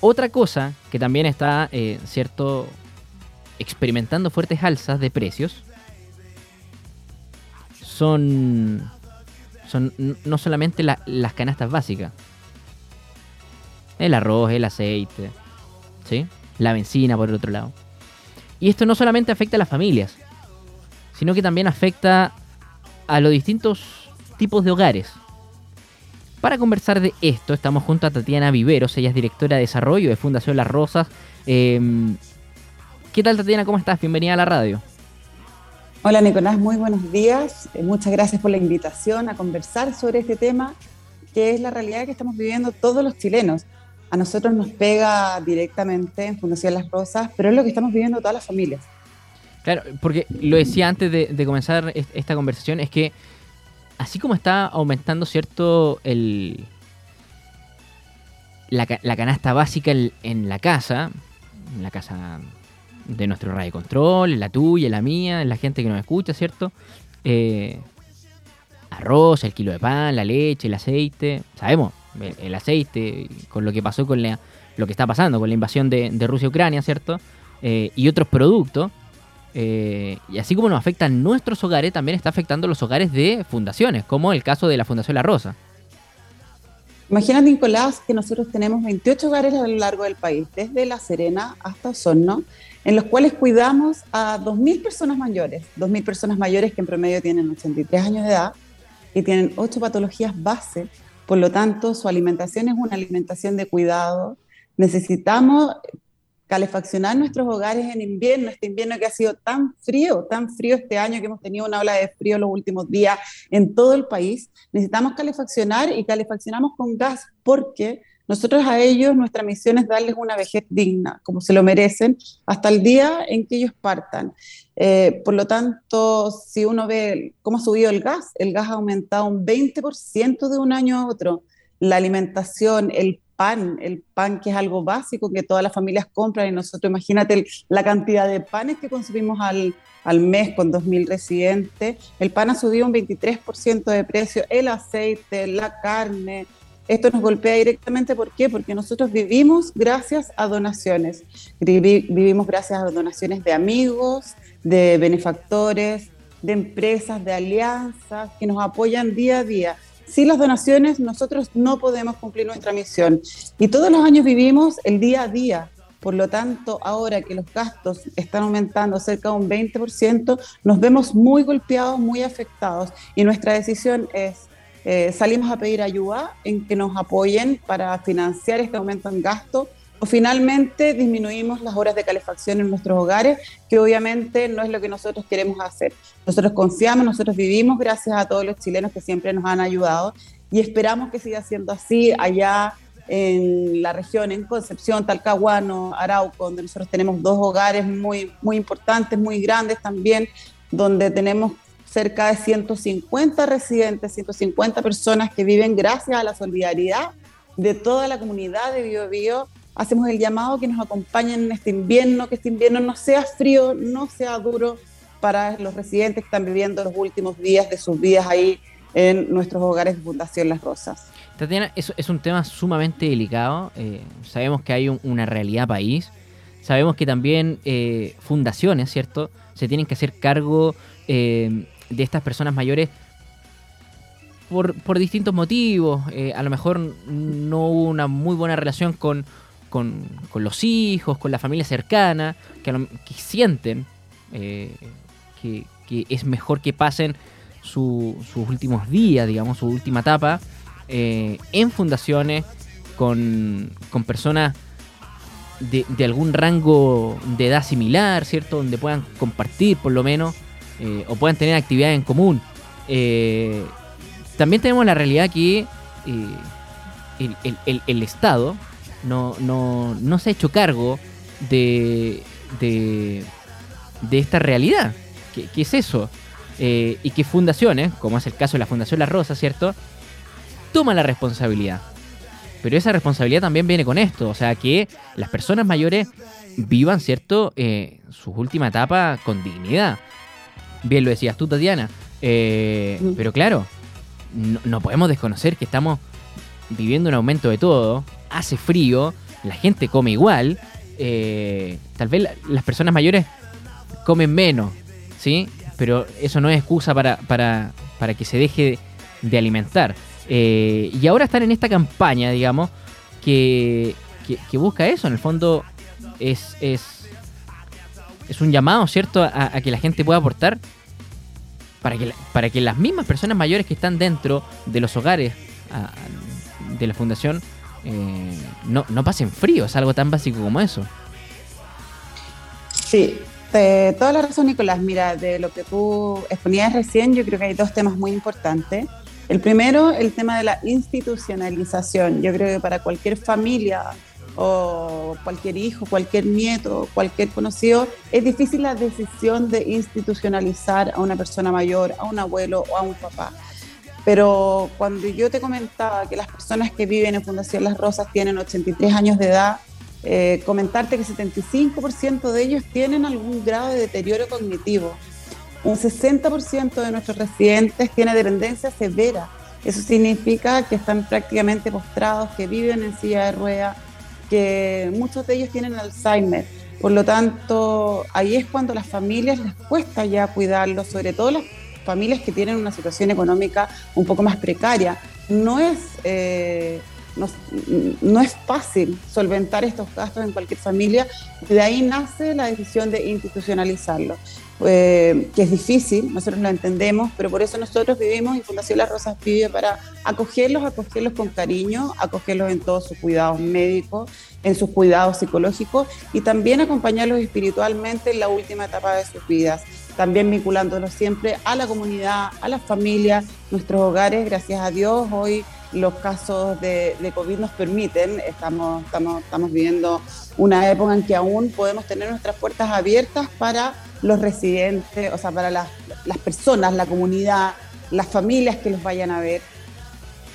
Otra cosa que también está, eh, cierto, experimentando fuertes alzas de precios son, son no solamente las canastas básicas, el arroz, el aceite, ¿sí? la benzina por el otro lado. Y esto no solamente afecta a las familias, sino que también afecta a los distintos tipos de hogares. Para conversar de esto, estamos junto a Tatiana Viveros, ella es directora de desarrollo de Fundación Las Rosas. Em, ¿Qué tal Tatiana? ¿Cómo estás? Bienvenida a la radio. Hola Nicolás, muy buenos días. Eh, muchas gracias por la invitación a conversar sobre este tema, que es la realidad que estamos viviendo todos los chilenos. A nosotros nos pega directamente en Fundación Las Rosas, pero es lo que estamos viviendo todas las familias. Claro, porque lo decía antes de, comenzar esta conversación, es que así como está aumentando, ¿cierto? El, la, canasta básica en, la casa, en la casa de nuestro radio control, la tuya, la mía, la gente que nos escucha, ¿cierto? Eh, arroz, el kilo de pan, la leche, el aceite, sabemos, el, aceite, con lo que pasó con lo que está pasando con la invasión de, Rusia Ucrania, ¿cierto? Eh, y otros productos. Eh, y así como nos afectan nuestros hogares, también está afectando los hogares de fundaciones, como el caso de la Fundación La Rosa. Imagínate, Nicolás, que nosotros tenemos 28 hogares a lo largo del país, desde La Serena hasta Osorno, en los cuales cuidamos a 2.000 personas mayores, 2.000 personas mayores que en promedio tienen 83 años de edad y tienen 8 patologías base, por lo tanto su alimentación es una alimentación de cuidado. Necesitamos calefaccionar nuestros hogares en invierno, este invierno que ha sido tan frío, tan frío este año que hemos tenido una ola de frío los últimos días en todo el país, necesitamos calefaccionar y calefaccionamos con gas porque nosotros a ellos nuestra misión es darles una vejez digna, como se lo merecen, hasta el día en que ellos partan. Eh, por lo tanto, si uno ve cómo ha subido el gas, el gas ha aumentado un 20% de un año a otro. La alimentación, el el pan que es algo básico que todas las familias compran y nosotros imagínate la cantidad de panes que consumimos al, al mes con 2.000 residentes, el pan ha subido un 23% de precio, el aceite, la carne, esto nos golpea directamente, ¿por qué? Porque nosotros vivimos gracias a donaciones, vivimos gracias a donaciones de amigos, de benefactores, de empresas, de alianzas que nos apoyan día a día. Sin las donaciones nosotros no podemos cumplir nuestra misión. Y todos los años vivimos el día a día. Por lo tanto, ahora que los gastos están aumentando cerca de un 20%, nos vemos muy golpeados, muy afectados. Y nuestra decisión es, eh, salimos a pedir ayuda en que nos apoyen para financiar este aumento en gasto o finalmente disminuimos las horas de calefacción en nuestros hogares, que obviamente no es lo que nosotros queremos hacer. Nosotros confiamos, nosotros vivimos gracias a todos los chilenos que siempre nos han ayudado y esperamos que siga siendo así allá en la región, en Concepción, Talcahuano, Arauco, donde nosotros tenemos dos hogares muy, muy importantes, muy grandes también, donde tenemos cerca de 150 residentes, 150 personas que viven gracias a la solidaridad de toda la comunidad de Bio, Bio hacemos el llamado que nos acompañen en este invierno, que este invierno no sea frío, no sea duro para los residentes que están viviendo los últimos días de sus vidas ahí en nuestros hogares de Fundación Las Rosas. Tatiana, es, es un tema sumamente delicado. Eh, sabemos que hay una realidad país. Sabemos que también eh, fundaciones, ¿cierto? Se tienen que hacer cargo eh, de estas personas mayores por, por distintos motivos. a lo mejor no hubo una muy buena relación con, con, los hijos, con la familia cercana, que, sienten eh, que, es mejor que pasen sus últimos días, digamos, su última etapa, eh, en fundaciones con, personas de, algún rango de edad similar, ¿cierto? Donde puedan compartir por lo menos eh, o puedan tener actividades en común. también tenemos la realidad que el, Estado, no, no, no se ha hecho cargo de, de, esta realidad. ¿Qué, es eso? Eh, y que fundaciones, como es el caso de la Fundación La Rosa, ¿cierto? Toma la responsabilidad. Pero esa responsabilidad también viene con esto, o sea, que las personas mayores vivan, ¿cierto?, eh, su última etapa con dignidad. Bien lo decías tú, Tatiana. Eh. Pero claro, no, podemos desconocer que estamos viviendo un aumento de todo, hace frío la gente come igual, eh, tal vez las personas mayores comen menos, ¿sí? Pero eso no es excusa para, para, para que se deje de alimentar. Eh, y ahora están en esta campaña, digamos, que, que, busca eso. En el fondo es, es, es un llamado, ¿cierto?, a, que la gente pueda aportar para que, para que las mismas personas mayores que están dentro de los hogares de la fundación eh, no, no pasen frío. Es algo tan básico como eso. Sí, toda la razón, Nicolás. Mira, de lo que tú exponías recién, yo creo que hay dos temas muy importantes. El primero, el tema de la institucionalización. Yo creo que para cualquier familia o cualquier hijo, cualquier nieto, cualquier conocido, es difícil la decisión de institucionalizar a una persona mayor, a un abuelo o a un papá. Pero cuando yo te comentaba que las personas que viven en Fundación Las Rosas tienen 83 años de edad, eh, comentarte que 75% de ellos tienen algún grado de deterioro cognitivo. Un 60% de nuestros residentes tiene dependencia severa. Eso significa que están prácticamente postrados, que viven en silla de ruedas, que muchos de ellos tienen Alzheimer. Por lo tanto, ahí es cuando a las familias les cuesta ya cuidarlos, sobre todo las familias que tienen una situación económica un poco más precaria. No es eh, no, es fácil solventar estos gastos en cualquier familia de ahí nace la decisión de institucionalizarlo, eh, que es difícil, nosotros lo entendemos, pero por eso nosotros vivimos y Fundación Las Rosas vive para acogerlos, acogerlos con cariño, acogerlos en todos sus cuidados médicos, en sus cuidados psicológicos y también acompañarlos espiritualmente en la última etapa de sus vidas. También vinculándolos siempre a la comunidad, a las familias, nuestros hogares, gracias a Dios, hoy los casos de, COVID nos permiten, estamos, estamos, estamos viviendo una época en que aún podemos tener nuestras puertas abiertas para los residentes, o sea, para las, personas, la comunidad, las familias que los vayan a ver.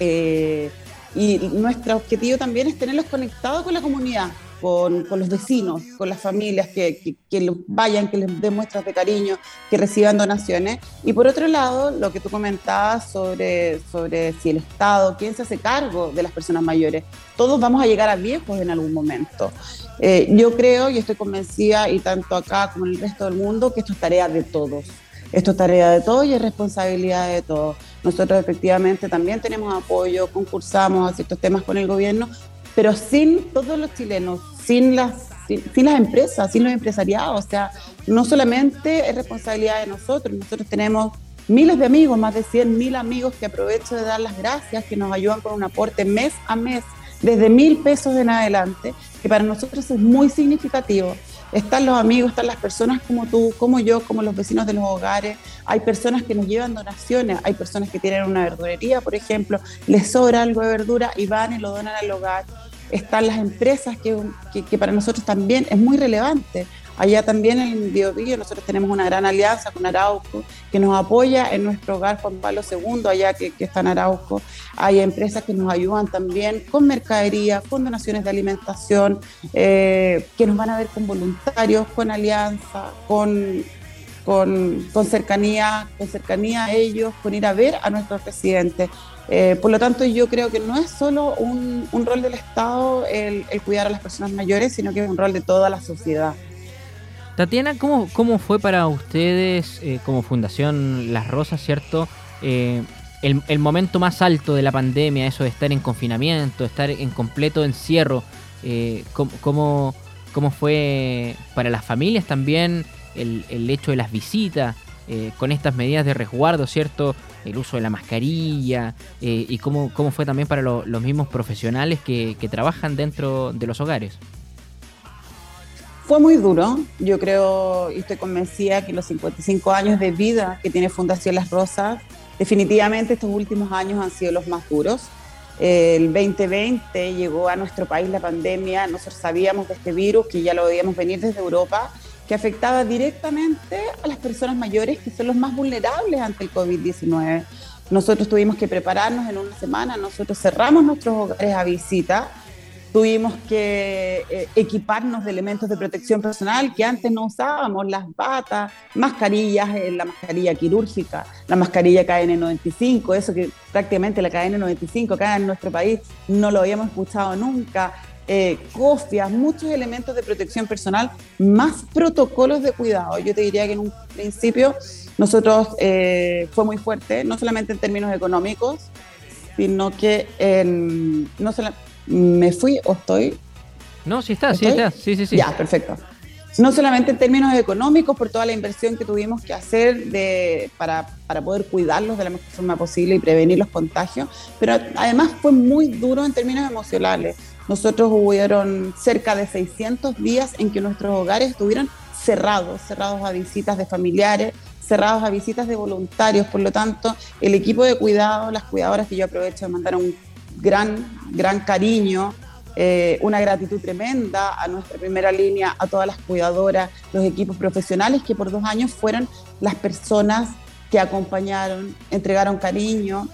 Eh, y nuestro objetivo también es tenerlos conectados con la comunidad, con, los vecinos, con las familias, que, que, vayan, que les den muestras de cariño, que reciban donaciones. Y por otro lado, lo que tú comentabas sobre, sobre si el Estado, quién se hace cargo de las personas mayores. Todos vamos a llegar a viejos en algún momento. Eh, yo creo y estoy convencida, y tanto acá como en el resto del mundo, que esto es tarea de todos. Esto es tarea de todos y es responsabilidad de todos. Nosotros efectivamente también tenemos apoyo, concursamos a ciertos temas con el gobierno, pero sin todos los chilenos, sin las, sin, las empresas, sin los empresariados. O sea, no solamente es responsabilidad de nosotros, nosotros tenemos miles de amigos, más de 100 mil amigos que aprovecho de dar las gracias, que nos ayudan con un aporte mes a mes, desde mil pesos en adelante, que para nosotros es muy significativo. Están los amigos, están las personas como tú, como yo, como los vecinos de los hogares. Hay personas que nos llevan donaciones, hay personas que tienen una verdurería, por ejemplo, les sobra algo de verdura y van y lo donan al hogar están las empresas, que, para nosotros también es muy relevante. Allá también en Biobío nosotros tenemos una gran alianza con Arauco, que nos apoya en nuestro hogar Juan Pablo II, allá que, que está en Arauco. Hay empresas que nos ayudan también con mercadería, con donaciones de alimentación, eh, que nos van a ver con voluntarios, con alianza, con, con, con, cercanía, con cercanía a ellos, con ir a ver a nuestros residentes. Eh, por lo tanto, yo creo que no es solo un, rol del Estado el, cuidar a las personas mayores, sino que es un rol de toda la sociedad. Tatiana, ¿cómo, cómo fue para ustedes eh, como Fundación Las Rosas, cierto? Eh, el, momento más alto de la pandemia, eso de estar en confinamiento, estar en completo encierro, ¿cómo, cómo, fue para las familias también el, el hecho de las visitas? con estas medidas de resguardo, ¿cierto? El uso de la mascarilla eh, y cómo, cómo fue también para los mismos profesionales que, trabajan dentro de los hogares. Fue muy duro, yo creo y estoy convencida que los 55 años de vida que tiene Fundación Las Rosas, definitivamente estos últimos años han sido los más duros. El 2020 llegó a nuestro país la pandemia, nosotros sabíamos de este virus que ya lo veíamos venir desde Europa que afectaba directamente a las personas mayores que son los más vulnerables ante el COVID-19. Nosotros tuvimos que prepararnos en una semana, nosotros cerramos nuestros hogares a visita, tuvimos que eh, equiparnos de elementos de protección personal que antes no usábamos, las batas, mascarillas, eh, la mascarilla quirúrgica, la mascarilla KN95, eso que prácticamente la KN95 acá en nuestro país no lo habíamos escuchado nunca, eh, cofias, muchos elementos de protección personal, más protocolos de cuidado. Yo te diría que en un principio nosotros eh, fue muy fuerte, no solamente en términos económicos, sino que en, no me fui o estoy. No, sí está, sí está, sí, sí, sí. Ya, perfecto. No solamente en términos económicos, por toda la inversión que tuvimos que hacer de, para, para poder cuidarlos de la mejor forma posible y prevenir los contagios, pero además fue muy duro en términos emocionales. Nosotros hubieron cerca de 600 días en que nuestros hogares estuvieron cerrados, cerrados a visitas de familiares, cerrados a visitas de voluntarios. Por lo tanto, el equipo de cuidado, las cuidadoras que yo aprovecho de mandar un gran, gran cariño, eh, una gratitud tremenda a nuestra primera línea, a todas las cuidadoras, los equipos profesionales que por dos años fueron las personas que acompañaron, entregaron cariño,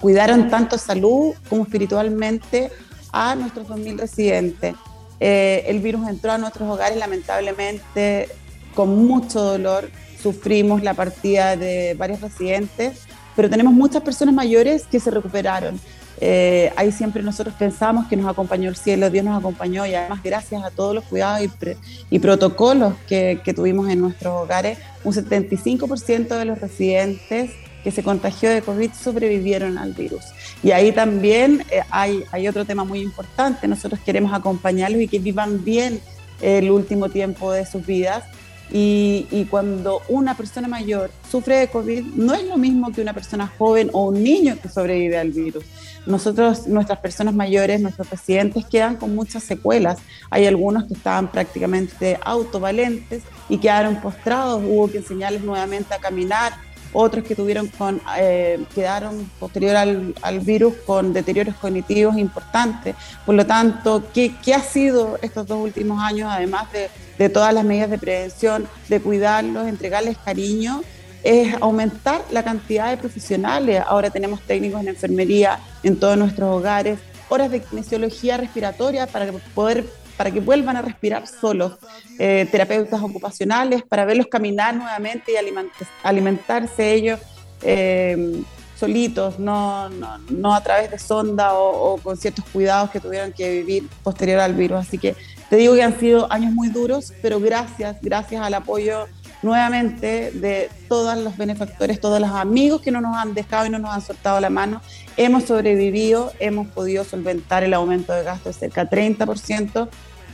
cuidaron tanto salud como espiritualmente a nuestros 2.000 residentes. Eh, el virus entró a nuestros hogares lamentablemente con mucho dolor. Sufrimos la partida de varios residentes, pero tenemos muchas personas mayores que se recuperaron. Eh, ahí siempre nosotros pensamos que nos acompañó el cielo, Dios nos acompañó y además gracias a todos los cuidados y, protocolos que, que, tuvimos en nuestros hogares, un 75% de los residentes que se contagió de COVID sobrevivieron al virus. Y ahí también eh, hay, hay otro tema muy importante, nosotros queremos acompañarlos y que vivan bien el último tiempo de sus vidas. Y, y, cuando una persona mayor sufre de COVID, no es lo mismo que una persona joven o un niño que sobrevive al virus. Nosotros, nuestras personas mayores, nuestros pacientes quedan con muchas secuelas. Hay algunos que estaban prácticamente autovalentes y quedaron postrados, hubo que enseñarles nuevamente a caminar, otros que tuvieron con, eh, quedaron posterior al, al, virus con deterioros cognitivos importantes. Por lo tanto, ¿qué, ¿qué, ha sido estos dos últimos años, además de, de todas las medidas de prevención, de cuidarlos, entregarles cariño? es aumentar la cantidad de profesionales. Ahora tenemos técnicos en enfermería en todos nuestros hogares, horas de kinesiología respiratoria para poder para que vuelvan a respirar solos, eh, terapeutas ocupacionales para verlos caminar nuevamente y alimentarse ellos eh, solitos, no, no, a través de sonda o, o, con ciertos cuidados que tuvieron que vivir posterior al virus. Así que te digo que han sido años muy duros, pero gracias, gracias al apoyo nuevamente de todos los benefactores, todos los amigos que no nos han dejado y no nos han soltado la mano. Hemos sobrevivido, hemos podido solventar el aumento de gastos de cerca de 30%,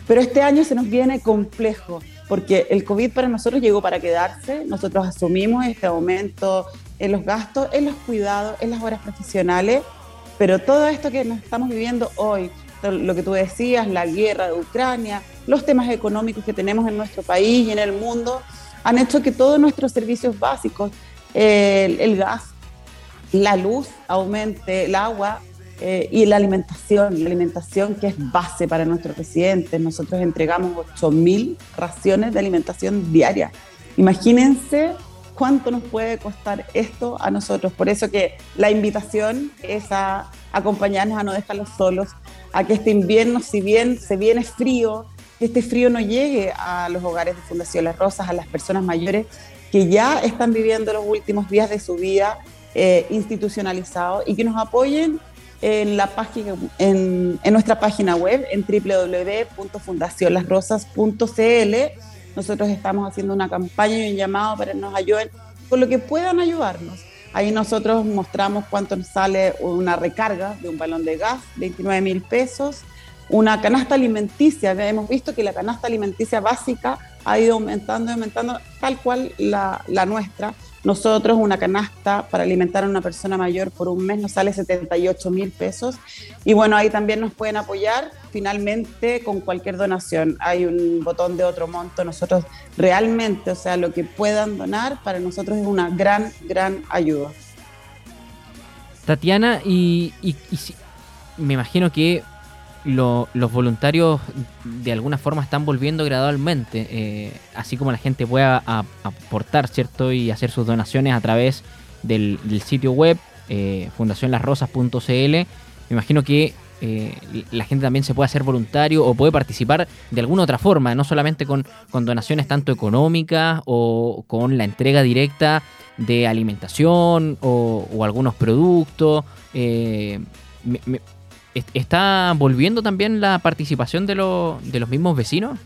pero este año se nos viene complejo porque el COVID para nosotros llegó para quedarse, nosotros asumimos este aumento en los gastos, en los cuidados, en las horas profesionales, pero todo esto que nos estamos viviendo hoy, lo que tú decías, la guerra de Ucrania, los temas económicos que tenemos en nuestro país y en el mundo, han hecho que todos nuestros servicios básicos, el, gas, la luz aumente, el agua eh, y la alimentación, la alimentación que es base para nuestros residentes. Nosotros entregamos 8.000 raciones de alimentación diaria. Imagínense cuánto nos puede costar esto a nosotros. Por eso que la invitación es a acompañarnos, a no dejarlos solos, a que este invierno, si bien se viene frío, que este frío no llegue a los hogares de Fundación Las Rosas, a las personas mayores que ya están viviendo los últimos días de su vida eh, institucionalizado y que nos apoyen en, la página, en, en nuestra página web en www.fundacionlasrosas.cl. Nosotros estamos haciendo una campaña y un llamado para que nos ayuden con lo que puedan ayudarnos. Ahí nosotros mostramos cuánto nos sale una recarga de un balón de gas, 29 mil pesos, una canasta alimenticia. Hemos visto que la canasta alimenticia básica ha ido aumentando y aumentando, tal cual la, nuestra. Nosotros una canasta para alimentar a una persona mayor por un mes nos sale 78 mil pesos. Y bueno, ahí también nos pueden apoyar finalmente con cualquier donación. Hay un botón de otro monto. Nosotros realmente, o sea, lo que puedan donar para nosotros es una gran, gran ayuda. Tatiana, y, y, y me imagino que lo, los voluntarios de alguna forma están volviendo gradualmente, eh, así como la gente pueda aportar, ¿cierto? Y hacer sus donaciones a través del, sitio web eh, fundacionlasrosas.cl. Me imagino que eh, la gente también se puede hacer voluntario o puede participar de alguna otra forma, no solamente con, donaciones tanto económicas o con la entrega directa de alimentación o, o algunos productos. Eh, me, me, ¿está volviendo también la participación de, de los mismos vecinos?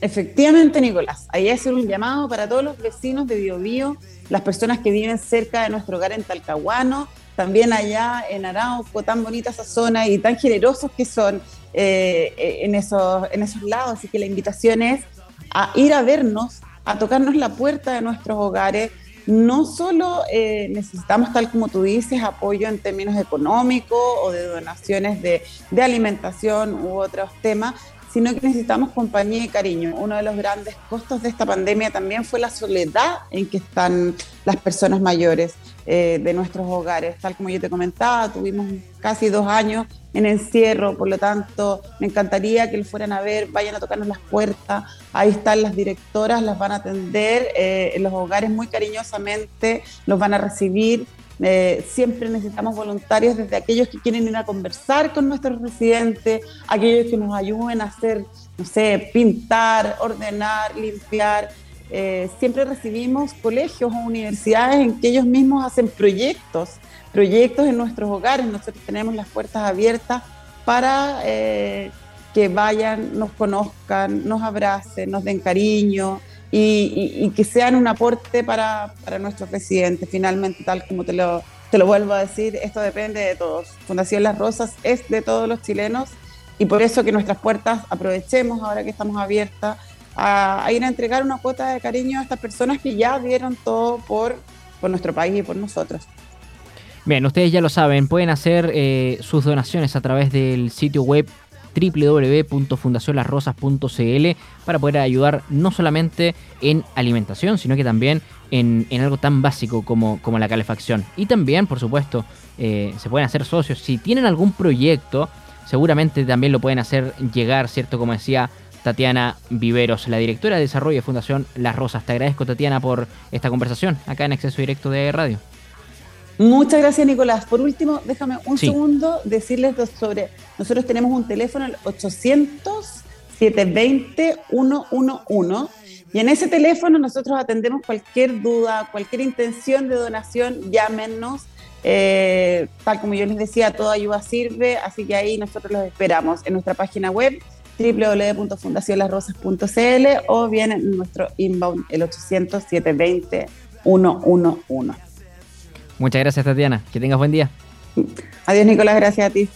Efectivamente, Nicolás. Ahí hacer un llamado para todos los vecinos de Biobío, las personas que viven cerca de nuestro hogar en Talcahuano, también allá en Arauco, tan bonita esa zona y tan generosos que son eh, en, esos, en esos lados. Así que la invitación es a ir a vernos, a tocarnos la puerta de nuestros hogares. No solo eh, necesitamos, tal como tú dices, apoyo en términos económicos o de donaciones de, de alimentación u otros temas, sino que necesitamos compañía y cariño. Uno de los grandes costos de esta pandemia también fue la soledad en que están las personas mayores eh, de nuestros hogares. Tal como yo te comentaba, tuvimos casi dos años en encierro, por lo tanto, me encantaría que lo fueran a ver, vayan a tocarnos las puertas. Ahí están las directoras, las van a atender eh, en los hogares muy cariñosamente, los van a recibir eh, siempre necesitamos voluntarios desde aquellos que quieren ir a conversar con nuestros residentes, aquellos que nos ayuden a hacer, no sé, pintar, ordenar, limpiar. Eh, siempre recibimos colegios o universidades en que ellos mismos hacen proyectos, proyectos en nuestros hogares. Nosotros tenemos las puertas abiertas para eh, que vayan, nos conozcan, nos abracen, nos den cariño, y, que sean un aporte para, para, nuestros residentes. Finalmente, tal como te lo, te lo vuelvo a decir, esto depende de todos. Fundación Las Rosas es de todos los chilenos y por eso que nuestras puertas aprovechemos ahora que estamos abiertas a, ir a entregar una cuota de cariño a estas personas que ya dieron todo por, por nuestro país y por nosotros. Bien, ustedes ya lo saben, pueden hacer eh, sus donaciones a través del sitio web www.fundacionlasrosas.cl para poder ayudar no solamente en alimentación, sino que también en, algo tan básico como, como, la calefacción. Y también, por supuesto, eh, se pueden hacer socios. Si tienen algún proyecto, seguramente también lo pueden hacer llegar, ¿cierto? Como decía Tatiana Viveros, la directora de desarrollo de Fundación Las Rosas. Te agradezco, Tatiana, por esta conversación acá en Acceso Directo de Radio. Muchas gracias, Nicolás. Por último, déjame un segundo decirles sobre. Nosotros tenemos un teléfono, el 800-720-111. Y en ese teléfono nosotros atendemos cualquier duda, cualquier intención de donación, llámenos. Eh, tal como yo les decía, toda ayuda sirve, así que ahí nosotros los esperamos en nuestra página web www.fundacionlasrosas.cl o bien en nuestro inbound el 800 720 111. Muchas gracias, Tatiana. Que tengas buen día. Adiós, Nicolás. Gracias a ti.